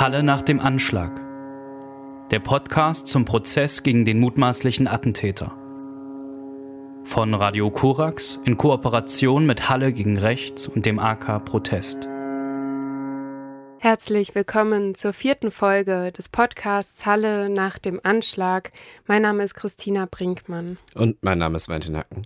Halle nach dem Anschlag. Der Podcast zum Prozess gegen den mutmaßlichen Attentäter. Von Radio Korax in Kooperation mit Halle gegen Rechts und dem AK Protest. Herzlich willkommen zur vierten Folge des Podcasts Halle nach dem Anschlag. Mein Name ist Christina Brinkmann. Und mein Name ist Valentin Hacken.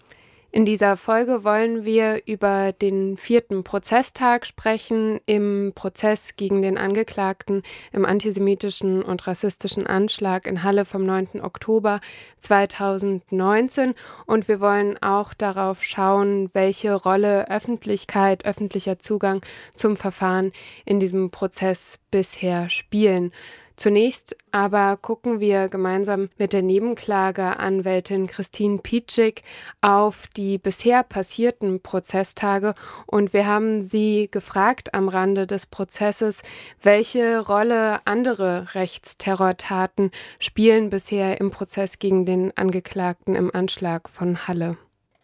In dieser Folge wollen wir über den vierten Prozesstag sprechen im Prozess gegen den Angeklagten im antisemitischen und rassistischen Anschlag in Halle vom 9. Oktober 2019. Und wir wollen auch darauf schauen, welche Rolle Öffentlichkeit, öffentlicher Zugang zum Verfahren in diesem Prozess bisher spielen. Zunächst aber gucken wir gemeinsam mit der Nebenklageanwältin Christine Pietschik auf die bisher passierten Prozesstage und wir haben sie gefragt am Rande des Prozesses, welche Rolle andere Rechtsterrortaten spielen bisher im Prozess gegen den Angeklagten im Anschlag von Halle.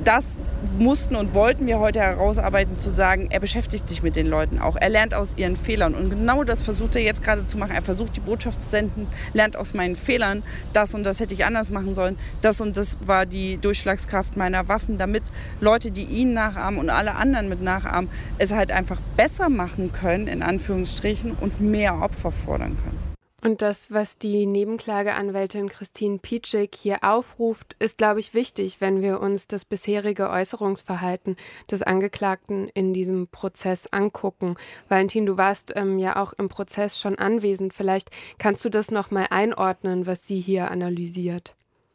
Das mussten und wollten wir heute herausarbeiten, zu sagen, er beschäftigt sich mit den Leuten auch. Er lernt aus ihren Fehlern. Und genau das versucht er jetzt gerade zu machen. Er versucht die Botschaft zu senden, lernt aus meinen Fehlern. Das und das hätte ich anders machen sollen. Das und das war die Durchschlagskraft meiner Waffen, damit Leute, die ihn nachahmen und alle anderen mit nachahmen, es halt einfach besser machen können, in Anführungsstrichen, und mehr Opfer fordern können. Und das, was die Nebenklageanwältin Christine Pietschik hier aufruft, ist, glaube ich, wichtig, wenn wir uns das bisherige Äußerungsverhalten des Angeklagten in diesem Prozess angucken. Valentin, du warst ähm, ja auch im Prozess schon anwesend. Vielleicht kannst du das nochmal einordnen, was sie hier analysiert.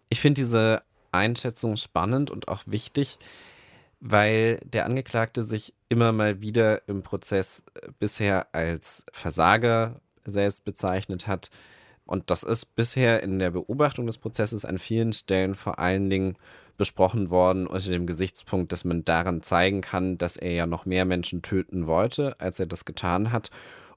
Ich finde diese Einschätzung spannend und auch wichtig, weil der Angeklagte sich immer mal wieder im Prozess äh, bisher als Versager selbst bezeichnet hat. Und das ist bisher in der Beobachtung des Prozesses an vielen Stellen vor allen Dingen besprochen worden unter dem Gesichtspunkt, dass man daran zeigen kann, dass er ja noch mehr Menschen töten wollte, als er das getan hat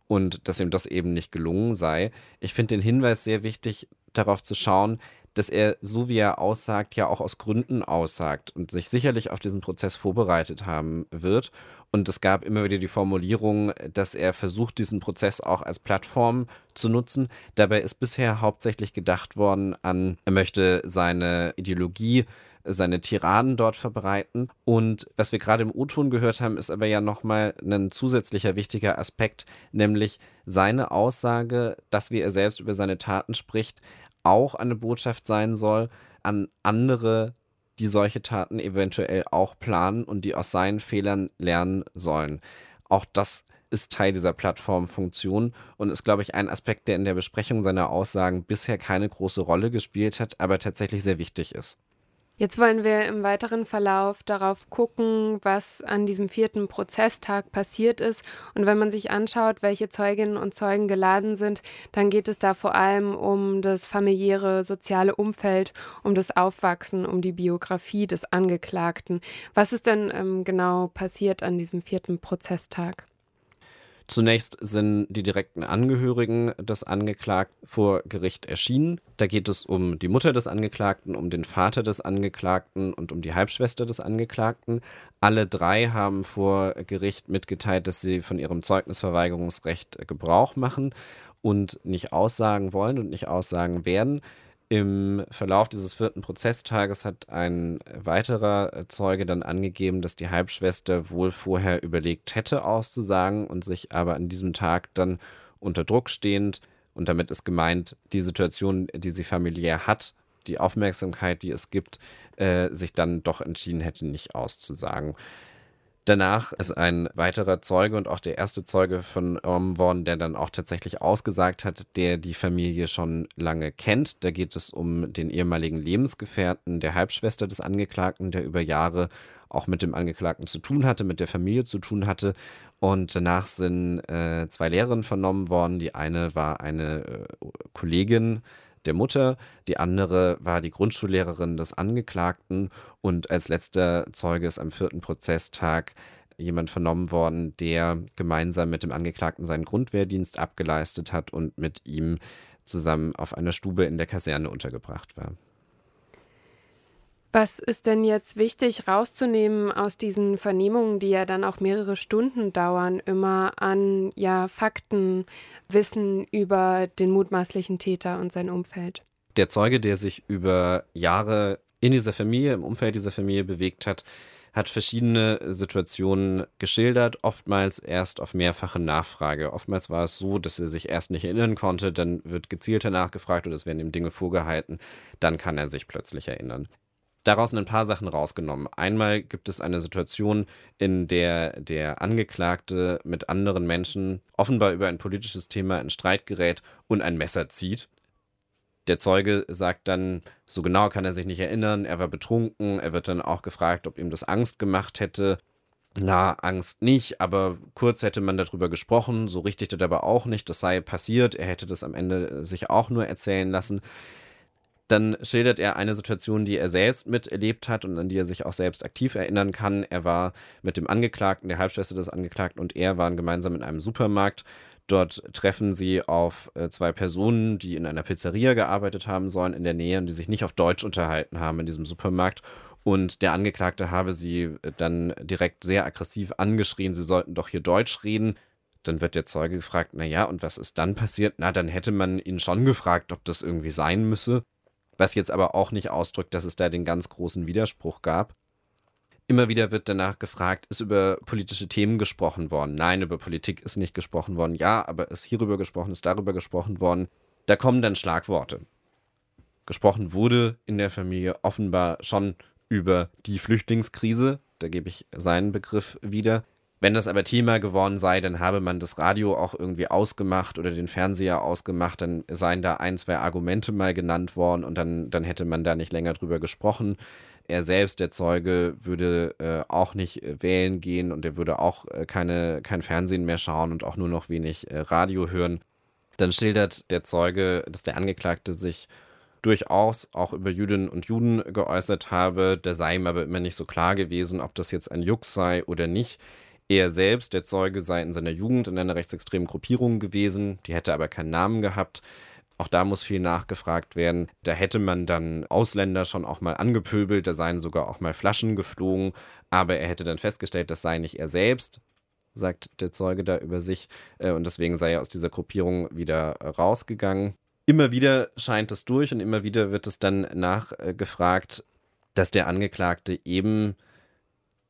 und dass ihm das eben nicht gelungen sei. Ich finde den Hinweis sehr wichtig, darauf zu schauen, dass er, so wie er aussagt, ja auch aus Gründen aussagt und sich sicherlich auf diesen Prozess vorbereitet haben wird und es gab immer wieder die Formulierung, dass er versucht, diesen Prozess auch als Plattform zu nutzen. Dabei ist bisher hauptsächlich gedacht worden an, er möchte seine Ideologie seine Tiraden dort verbreiten. Und was wir gerade im O-Ton gehört haben, ist aber ja nochmal ein zusätzlicher wichtiger Aspekt, nämlich seine Aussage, dass wie er selbst über seine Taten spricht, auch eine Botschaft sein soll an andere die solche Taten eventuell auch planen und die aus seinen Fehlern lernen sollen. Auch das ist Teil dieser Plattformfunktion und ist, glaube ich, ein Aspekt, der in der Besprechung seiner Aussagen bisher keine große Rolle gespielt hat, aber tatsächlich sehr wichtig ist. Jetzt wollen wir im weiteren Verlauf darauf gucken, was an diesem vierten Prozesstag passiert ist. Und wenn man sich anschaut, welche Zeuginnen und Zeugen geladen sind, dann geht es da vor allem um das familiäre, soziale Umfeld, um das Aufwachsen, um die Biografie des Angeklagten. Was ist denn ähm, genau passiert an diesem vierten Prozesstag? Zunächst sind die direkten Angehörigen des Angeklagten vor Gericht erschienen. Da geht es um die Mutter des Angeklagten, um den Vater des Angeklagten und um die Halbschwester des Angeklagten. Alle drei haben vor Gericht mitgeteilt, dass sie von ihrem Zeugnisverweigerungsrecht Gebrauch machen und nicht aussagen wollen und nicht aussagen werden. Im Verlauf dieses vierten Prozesstages hat ein weiterer Zeuge dann angegeben, dass die Halbschwester wohl vorher überlegt hätte auszusagen und sich aber an diesem Tag dann unter Druck stehend, und damit ist gemeint, die Situation, die sie familiär hat, die Aufmerksamkeit, die es gibt, äh, sich dann doch entschieden hätte, nicht auszusagen. Danach ist ein weiterer Zeuge und auch der erste Zeuge vernommen worden, der dann auch tatsächlich ausgesagt hat, der die Familie schon lange kennt. Da geht es um den ehemaligen Lebensgefährten der Halbschwester des Angeklagten, der über Jahre auch mit dem Angeklagten zu tun hatte, mit der Familie zu tun hatte. Und danach sind äh, zwei Lehrerinnen vernommen worden. Die eine war eine äh, Kollegin der Mutter, die andere war die Grundschullehrerin des Angeklagten und als letzter Zeuge ist am vierten Prozesstag jemand vernommen worden, der gemeinsam mit dem Angeklagten seinen Grundwehrdienst abgeleistet hat und mit ihm zusammen auf einer Stube in der Kaserne untergebracht war. Was ist denn jetzt wichtig rauszunehmen aus diesen Vernehmungen, die ja dann auch mehrere Stunden dauern, immer an ja Fakten, Wissen über den mutmaßlichen Täter und sein Umfeld? Der Zeuge, der sich über Jahre in dieser Familie, im Umfeld dieser Familie bewegt hat, hat verschiedene Situationen geschildert, oftmals erst auf mehrfache Nachfrage. Oftmals war es so, dass er sich erst nicht erinnern konnte, dann wird gezielter nachgefragt oder es werden ihm Dinge vorgehalten, dann kann er sich plötzlich erinnern daraus ein paar Sachen rausgenommen. Einmal gibt es eine Situation, in der der Angeklagte mit anderen Menschen offenbar über ein politisches Thema in Streit gerät und ein Messer zieht. Der Zeuge sagt dann, so genau kann er sich nicht erinnern, er war betrunken, er wird dann auch gefragt, ob ihm das Angst gemacht hätte. Na, Angst nicht, aber kurz hätte man darüber gesprochen, so richtig das aber auch nicht, das sei passiert, er hätte das am Ende sich auch nur erzählen lassen. Dann schildert er eine Situation, die er selbst miterlebt hat und an die er sich auch selbst aktiv erinnern kann. Er war mit dem Angeklagten, der Halbschwester des Angeklagten und er waren gemeinsam in einem Supermarkt. Dort treffen sie auf äh, zwei Personen, die in einer Pizzeria gearbeitet haben sollen in der Nähe und die sich nicht auf Deutsch unterhalten haben in diesem Supermarkt. Und der Angeklagte habe sie äh, dann direkt sehr aggressiv angeschrien, sie sollten doch hier Deutsch reden. Dann wird der Zeuge gefragt, naja, und was ist dann passiert? Na, dann hätte man ihn schon gefragt, ob das irgendwie sein müsse was jetzt aber auch nicht ausdrückt, dass es da den ganz großen Widerspruch gab. Immer wieder wird danach gefragt, ist über politische Themen gesprochen worden? Nein, über Politik ist nicht gesprochen worden. Ja, aber ist hierüber gesprochen, ist darüber gesprochen worden. Da kommen dann Schlagworte. Gesprochen wurde in der Familie offenbar schon über die Flüchtlingskrise. Da gebe ich seinen Begriff wieder. Wenn das aber Thema geworden sei, dann habe man das Radio auch irgendwie ausgemacht oder den Fernseher ausgemacht, dann seien da ein, zwei Argumente mal genannt worden und dann, dann hätte man da nicht länger drüber gesprochen. Er selbst, der Zeuge, würde äh, auch nicht äh, wählen gehen und er würde auch äh, keine, kein Fernsehen mehr schauen und auch nur noch wenig äh, Radio hören. Dann schildert der Zeuge, dass der Angeklagte sich durchaus auch über Jüdinnen und Juden geäußert habe. Da sei ihm aber immer nicht so klar gewesen, ob das jetzt ein Jux sei oder nicht. Er selbst, der Zeuge, sei in seiner Jugend in einer rechtsextremen Gruppierung gewesen, die hätte aber keinen Namen gehabt. Auch da muss viel nachgefragt werden. Da hätte man dann Ausländer schon auch mal angepöbelt, da seien sogar auch mal Flaschen geflogen, aber er hätte dann festgestellt, das sei nicht er selbst, sagt der Zeuge da über sich, äh, und deswegen sei er aus dieser Gruppierung wieder rausgegangen. Immer wieder scheint es durch und immer wieder wird es dann nachgefragt, dass der Angeklagte eben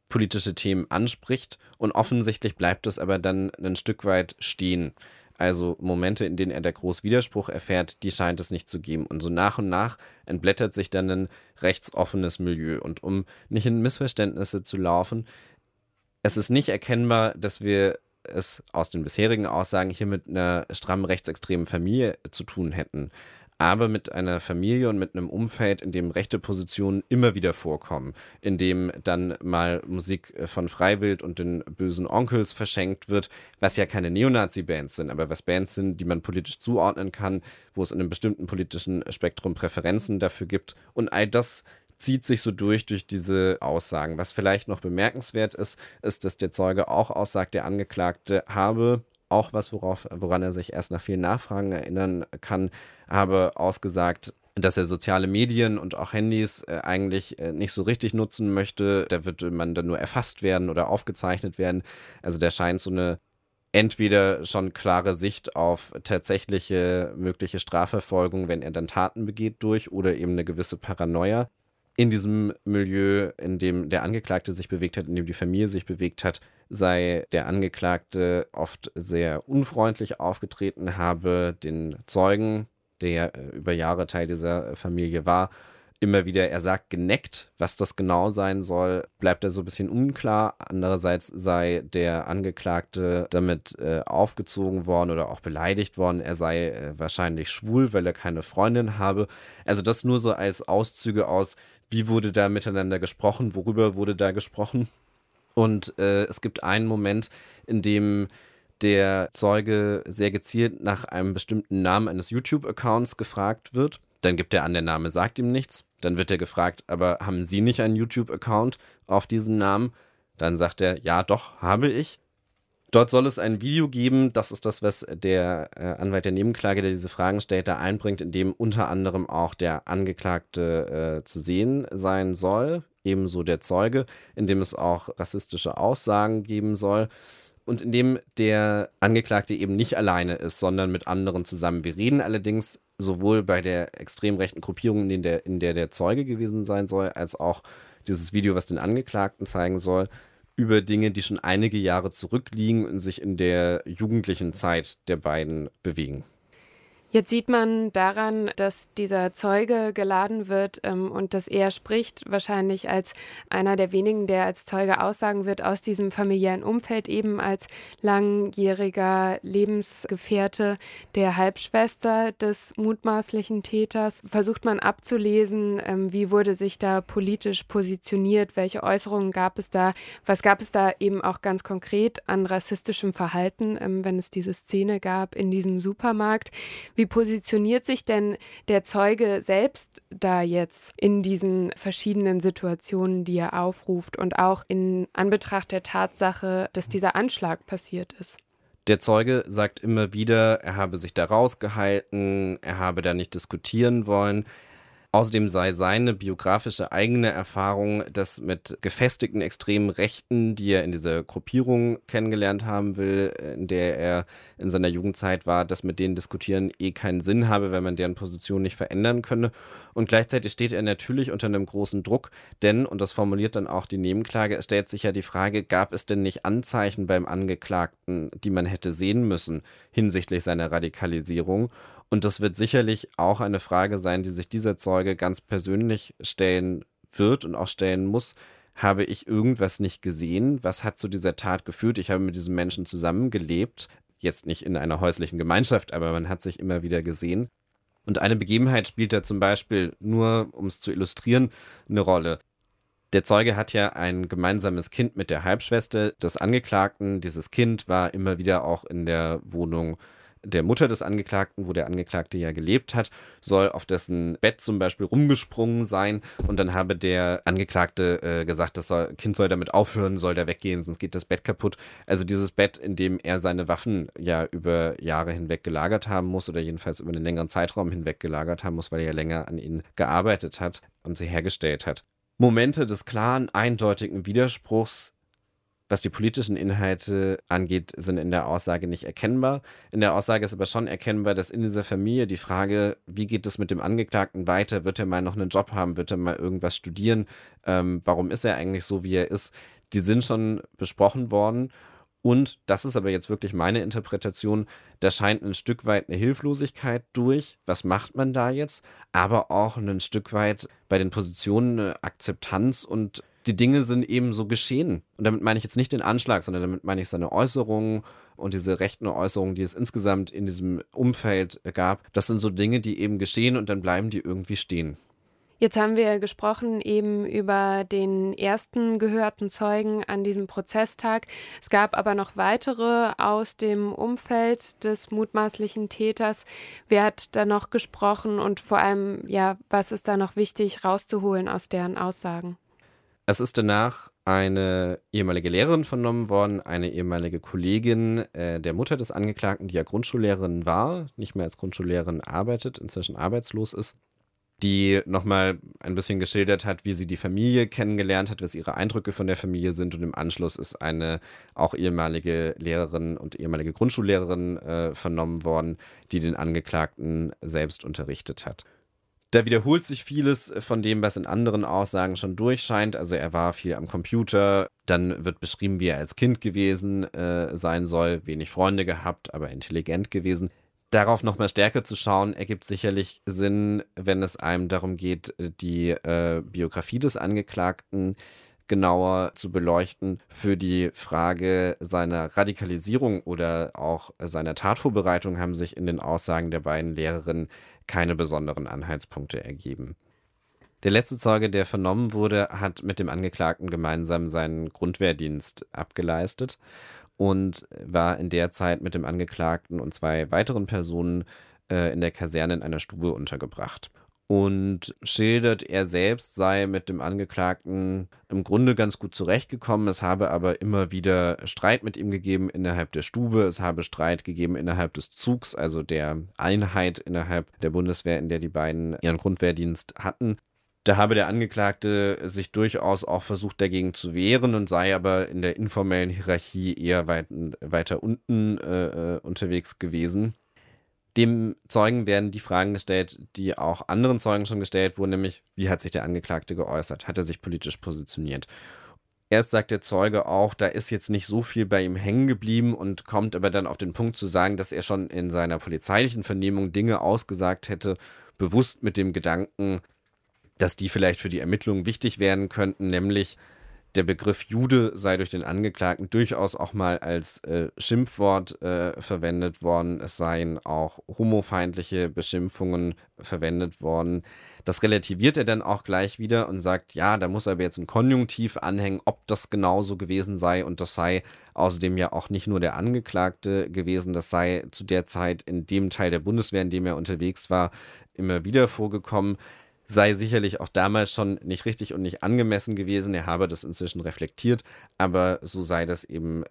politische Themen anspricht und offensichtlich bleibt es aber dann ein Stück weit stehen. Also Momente, in denen er da groß Widerspruch erfährt, die scheint es nicht zu geben. Und so nach und nach entblättert sich dann ein rechtsoffenes Milieu. Und um nicht in Missverständnisse zu laufen, es ist nicht erkennbar, dass wir es aus den bisherigen Aussagen hier mit einer stramm rechtsextremen Familie zu tun hätten aber mit einer Familie und mit einem Umfeld, in dem rechte Positionen immer wieder vorkommen, in dem dann mal Musik äh, von Freiwild und den bösen Onkels verschenkt wird, was ja keine Neonazi-Bands sind, aber was Bands sind, die man politisch zuordnen kann, wo es in einem bestimmten politischen Spektrum Präferenzen dafür gibt. Und all das zieht sich so durch durch diese Aussagen. Was vielleicht noch bemerkenswert ist, ist, dass der Zeuge auch aussagt, der Angeklagte habe auch was, worauf, woran er sich erst nach vielen Nachfragen erinnern kann, habe ausgesagt, dass er soziale Medien und auch Handys äh, eigentlich äh, nicht so richtig nutzen möchte. Da wird man dann nur erfasst werden oder aufgezeichnet werden. Also der scheint so eine entweder schon klare Sicht auf tatsächliche mögliche Strafverfolgung, wenn er dann Taten begeht, durch oder eben eine gewisse Paranoia. In diesem Milieu, in dem der Angeklagte sich bewegt hat, in dem die Familie sich bewegt hat, sei der Angeklagte oft sehr unfreundlich aufgetreten, habe den Zeugen, der äh, über Jahre Teil dieser Familie war, immer wieder, er sagt geneckt, was das genau sein soll, bleibt er so ein bisschen unklar. Andererseits sei der Angeklagte damit äh, aufgezogen worden oder auch beleidigt worden, er sei äh, wahrscheinlich schwul, weil er keine Freundin habe. Also das nur so als Auszüge aus, wie wurde da miteinander gesprochen, worüber wurde da gesprochen. Und äh, es gibt einen Moment, in dem der Zeuge sehr gezielt nach einem bestimmten Namen eines YouTube-Accounts gefragt wird. Dann gibt er an, der Name sagt ihm nichts. Dann wird er gefragt, aber haben Sie nicht einen YouTube-Account auf diesen Namen? Dann sagt er, ja, doch, habe ich. Dort soll es ein Video geben, das ist das, was der äh, Anwalt der Nebenklage, der diese Fragen stellt, da einbringt, in dem unter anderem auch der Angeklagte äh, zu sehen sein soll, ebenso der Zeuge, in dem es auch rassistische Aussagen geben soll und in dem der Angeklagte eben nicht alleine ist, sondern mit anderen zusammen. Wir reden allerdings sowohl bei der extrem rechten Gruppierung, in der, in der der Zeuge gewesen sein soll, als auch dieses Video, was den Angeklagten zeigen soll, über Dinge, die schon einige Jahre zurückliegen und sich in der jugendlichen Zeit der beiden bewegen. Jetzt sieht man daran, dass dieser Zeuge geladen wird ähm, und dass er spricht, wahrscheinlich als einer der wenigen, der als Zeuge aussagen wird aus diesem familiären Umfeld, eben als langjähriger Lebensgefährte der Halbschwester des mutmaßlichen Täters. Versucht man abzulesen, ähm, wie wurde sich da politisch positioniert, welche Äußerungen gab es da, was gab es da eben auch ganz konkret an rassistischem Verhalten, ähm, wenn es diese Szene gab in diesem Supermarkt. Wie positioniert sich denn der Zeuge selbst da jetzt in diesen verschiedenen Situationen, die er aufruft und auch in Anbetracht der Tatsache, dass dieser Anschlag passiert ist? Der Zeuge sagt immer wieder, er habe sich da rausgehalten, er habe da nicht diskutieren wollen. Außerdem sei seine biografische eigene Erfahrung, dass mit gefestigten extremen Rechten, die er in dieser Gruppierung kennengelernt haben will, in der er in seiner Jugendzeit war, dass mit denen diskutieren eh keinen Sinn habe, wenn man deren Position nicht verändern könne. Und gleichzeitig steht er natürlich unter einem großen Druck, denn, und das formuliert dann auch die Nebenklage, es stellt sich ja die Frage, gab es denn nicht Anzeichen beim Angeklagten, die man hätte sehen müssen hinsichtlich seiner Radikalisierung? Und das wird sicherlich auch eine Frage sein, die sich dieser Zeuge ganz persönlich stellen wird und auch stellen muss. Habe ich irgendwas nicht gesehen? Was hat zu dieser Tat geführt? Ich habe mit diesem Menschen zusammengelebt. Jetzt nicht in einer häuslichen Gemeinschaft, aber man hat sich immer wieder gesehen. Und eine Begebenheit spielt da zum Beispiel, nur um es zu illustrieren, eine Rolle. Der Zeuge hat ja ein gemeinsames Kind mit der Halbschwester des Angeklagten. Dieses Kind war immer wieder auch in der Wohnung der Mutter des Angeklagten, wo der Angeklagte ja gelebt hat, soll auf dessen Bett zum Beispiel rumgesprungen sein und dann habe der Angeklagte äh, gesagt, das soll, Kind soll damit aufhören, soll da weggehen, sonst geht das Bett kaputt. Also dieses Bett, in dem er seine Waffen ja über Jahre hinweg gelagert haben muss oder jedenfalls über einen längeren Zeitraum hinweg gelagert haben muss, weil er ja länger an ihnen gearbeitet hat und sie hergestellt hat. Momente des klaren, eindeutigen Widerspruchs was die politischen Inhalte angeht, sind in der Aussage nicht erkennbar. In der Aussage ist aber schon erkennbar, dass in dieser Familie die Frage, wie geht es mit dem Angeklagten weiter, wird er mal noch einen Job haben, wird er mal irgendwas studieren, ähm, warum ist er eigentlich so, wie er ist, die sind schon besprochen worden. Und das ist aber jetzt wirklich meine Interpretation, da scheint ein Stück weit eine Hilflosigkeit durch. Was macht man da jetzt? Aber auch ein Stück weit bei den Positionen eine Akzeptanz und die Dinge sind eben so geschehen. Und damit meine ich jetzt nicht den Anschlag, sondern damit meine ich seine Äußerungen und diese rechten Äußerungen, die es insgesamt in diesem Umfeld gab. Das sind so Dinge, die eben geschehen und dann bleiben die irgendwie stehen. Jetzt haben wir gesprochen eben über den ersten gehörten Zeugen an diesem Prozesstag. Es gab aber noch weitere aus dem Umfeld des mutmaßlichen Täters. Wer hat da noch gesprochen und vor allem, ja, was ist da noch wichtig rauszuholen aus deren Aussagen? Es ist danach eine ehemalige Lehrerin vernommen worden, eine ehemalige Kollegin äh, der Mutter des Angeklagten, die ja Grundschullehrerin war, nicht mehr als Grundschullehrerin arbeitet, inzwischen arbeitslos ist, die nochmal ein bisschen geschildert hat, wie sie die Familie kennengelernt hat, was ihre Eindrücke von der Familie sind. Und im Anschluss ist eine auch ehemalige Lehrerin und ehemalige Grundschullehrerin äh, vernommen worden, die den Angeklagten selbst unterrichtet hat. Da wiederholt sich vieles von dem, was in anderen Aussagen schon durchscheint. Also er war viel am Computer, dann wird beschrieben, wie er als Kind gewesen äh, sein soll, wenig Freunde gehabt, aber intelligent gewesen. Darauf nochmal stärker zu schauen, ergibt sicherlich Sinn, wenn es einem darum geht, die äh, Biografie des Angeklagten genauer zu beleuchten für die Frage seiner Radikalisierung oder auch seiner Tatvorbereitung haben sich in den Aussagen der beiden Lehrerinnen keine besonderen Anhaltspunkte ergeben. Der letzte Zeuge, der vernommen wurde, hat mit dem Angeklagten gemeinsam seinen Grundwehrdienst abgeleistet und war in der Zeit mit dem Angeklagten und zwei weiteren Personen äh, in der Kaserne in einer Stube untergebracht. Und schildert, er selbst sei mit dem Angeklagten im Grunde ganz gut zurechtgekommen. Es habe aber immer wieder Streit mit ihm gegeben innerhalb der Stube. Es habe Streit gegeben innerhalb des Zugs, also der Einheit innerhalb der Bundeswehr, in der die beiden ihren Grundwehrdienst hatten. Da habe der Angeklagte sich durchaus auch versucht, dagegen zu wehren und sei aber in der informellen Hierarchie eher weit, weiter unten äh, äh unterwegs gewesen dem Zeugen werden die Fragen gestellt, die auch anderen Zeugen schon gestellt wurden, nämlich wie hat sich der Angeklagte geäußert? Hat er sich politisch positioniert? Erst sagt der Zeuge auch, da ist jetzt nicht so viel bei ihm hängen geblieben und kommt aber dann auf den Punkt zu sagen, dass er schon in seiner polizeilichen Vernehmung Dinge ausgesagt hätte, bewusst mit dem Gedanken, dass die vielleicht für die Ermittlungen wichtig werden könnten, nämlich der Begriff Jude sei durch den Angeklagten durchaus auch mal als äh, Schimpfwort äh, verwendet worden. Es seien auch homofeindliche Beschimpfungen verwendet worden. Das relativiert er dann auch gleich wieder und sagt, ja, da muss aber jetzt ein Konjunktiv anhängen, ob das genauso gewesen sei. Und das sei außerdem ja auch nicht nur der Angeklagte gewesen, das sei zu der Zeit in dem Teil der Bundeswehr, in dem er unterwegs war, immer wieder vorgekommen sei sicherlich auch damals schon nicht richtig und nicht angemessen gewesen. Er habe das inzwischen reflektiert, aber so sei das eben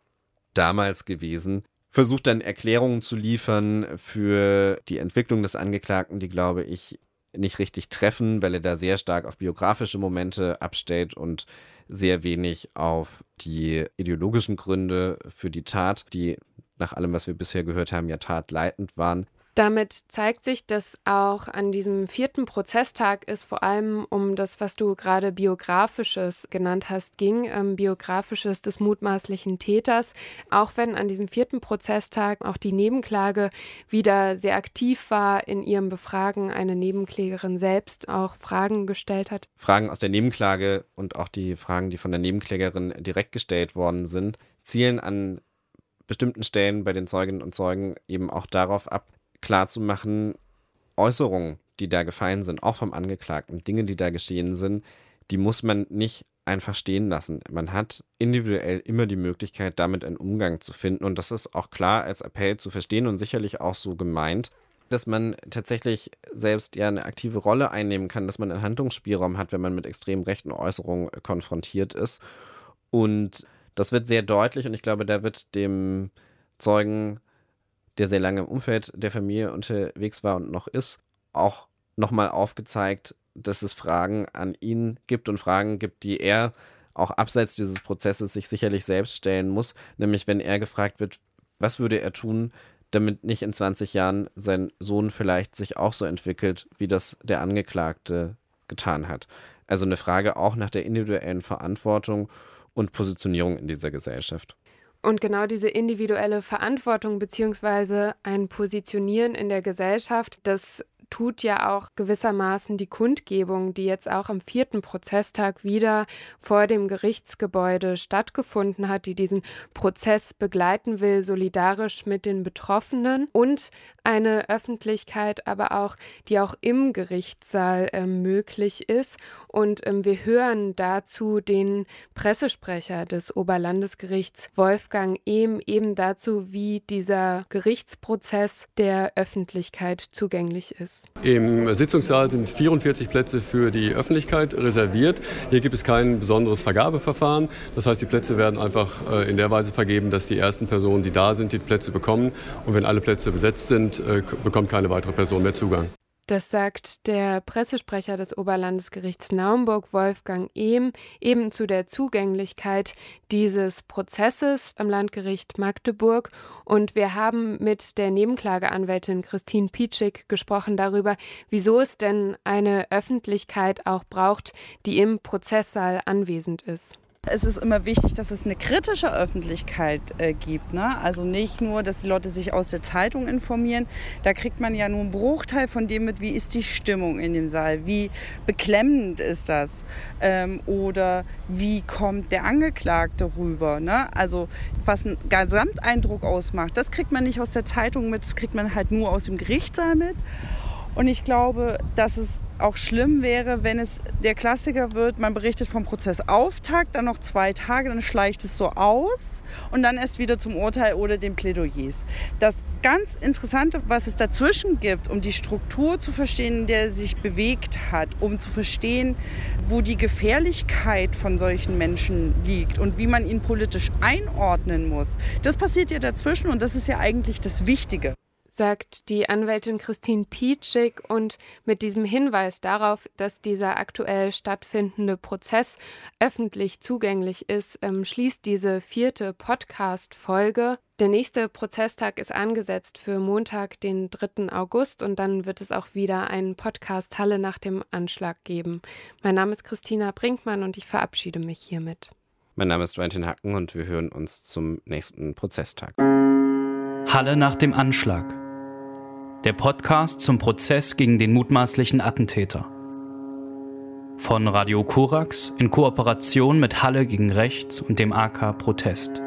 damals gewesen. Versucht dann Erklärungen zu liefern für die Entwicklung des Angeklagten, die, glaube ich, nicht richtig treffen, weil er da sehr stark auf biografische Momente abstellt und sehr wenig auf die ideologischen Gründe für die Tat, die nach allem, was wir bisher gehört haben, ja tatleitend waren. Damit zeigt sich, dass auch an diesem vierten Prozesstag es vor allem um das, was du gerade biografisches genannt hast, ging, ähm, biografisches des mutmaßlichen Täters. Auch wenn an diesem vierten Prozesstag auch die Nebenklage wieder sehr aktiv war in ihrem Befragen, eine Nebenklägerin selbst auch Fragen gestellt hat. Fragen aus der Nebenklage und auch die Fragen, die von der Nebenklägerin direkt gestellt worden sind, zielen an bestimmten Stellen bei den Zeuginnen und Zeugen eben auch darauf ab, klarzumachen, Äußerungen, die da gefallen sind, auch vom Angeklagten, Dinge, die da geschehen sind, die muss man nicht einfach stehen lassen. Man hat individuell immer die Möglichkeit, damit einen Umgang zu finden. Und das ist auch klar als Appell zu verstehen und sicherlich auch so gemeint, dass man tatsächlich selbst ja eine aktive Rolle einnehmen kann, dass man einen Handlungsspielraum hat, wenn man mit extrem rechten Äußerungen konfrontiert ist. Und das wird sehr deutlich und ich glaube, da wird dem Zeugen der sehr lange im Umfeld der Familie unterwegs war und noch ist, auch nochmal aufgezeigt, dass es Fragen an ihn gibt und Fragen gibt, die er auch abseits dieses Prozesses sich sicherlich selbst stellen muss. Nämlich, wenn er gefragt wird, was würde er tun, damit nicht in 20 Jahren sein Sohn vielleicht sich auch so entwickelt, wie das der Angeklagte getan hat. Also eine Frage auch nach der individuellen Verantwortung und Positionierung in dieser Gesellschaft. Und genau diese individuelle Verantwortung beziehungsweise ein Positionieren in der Gesellschaft, das tut ja auch gewissermaßen die Kundgebung, die jetzt auch am vierten Prozesstag wieder vor dem Gerichtsgebäude stattgefunden hat, die diesen Prozess begleiten will, solidarisch mit den Betroffenen und eine Öffentlichkeit, aber auch, die auch im Gerichtssaal äh, möglich ist. Und ähm, wir hören dazu den Pressesprecher des Oberlandesgerichts Wolfgang Ehm eben dazu, wie dieser Gerichtsprozess der Öffentlichkeit zugänglich ist. Im Sitzungssaal sind 44 Plätze für die Öffentlichkeit reserviert. Hier gibt es kein besonderes Vergabeverfahren. Das heißt, die Plätze werden einfach äh, in der Weise vergeben, dass die ersten Personen, die da sind, die Plätze bekommen. Und wenn alle Plätze besetzt sind, äh, bekommt keine weitere Person mehr Zugang. Das sagt der Pressesprecher des Oberlandesgerichts Naumburg, Wolfgang Ehm, eben zu der Zugänglichkeit dieses Prozesses am Landgericht Magdeburg. Und wir haben mit der Nebenklageanwältin Christine Pietschik gesprochen darüber, wieso es denn eine Öffentlichkeit auch braucht, die im Prozesssaal anwesend ist. Es ist immer wichtig, dass es eine kritische Öffentlichkeit äh, gibt. Ne? Also nicht nur, dass die Leute sich aus der Zeitung informieren. Da kriegt man ja nur einen Bruchteil von dem mit, wie ist die Stimmung in dem Saal, wie beklemmend ist das ähm, oder wie kommt der Angeklagte rüber. Ne? Also was einen Gesamteindruck ausmacht, das kriegt man nicht aus der Zeitung mit, das kriegt man halt nur aus dem Gerichtssaal mit. Und ich glaube, dass es auch schlimm wäre, wenn es der Klassiker wird, man berichtet vom Prozessauftakt, dann noch zwei Tage, dann schleicht es so aus und dann erst wieder zum Urteil oder den Plädoyers. Das ganz Interessante, was es dazwischen gibt, um die Struktur zu verstehen, in der sich bewegt hat, um zu verstehen, wo die Gefährlichkeit von solchen Menschen liegt und wie man ihn politisch einordnen muss, das passiert ja dazwischen und das ist ja eigentlich das Wichtige sagt die Anwältin Christine Pietschik. Und mit diesem Hinweis darauf, dass dieser aktuell stattfindende Prozess öffentlich zugänglich ist, ähm, schließt diese vierte Podcast-Folge. Der nächste Prozesstag ist angesetzt für Montag, den 3. August und dann wird es auch wieder einen Podcast Halle nach dem Anschlag geben. Mein Name ist Christina Brinkmann und ich verabschiede mich hiermit. Mein Name ist Valentin Hacken und wir hören uns zum nächsten Prozesstag. Halle nach dem Anschlag der Podcast zum Prozess gegen den mutmaßlichen Attentäter. Von Radio Korax in Kooperation mit Halle gegen Rechts und dem AK Protest.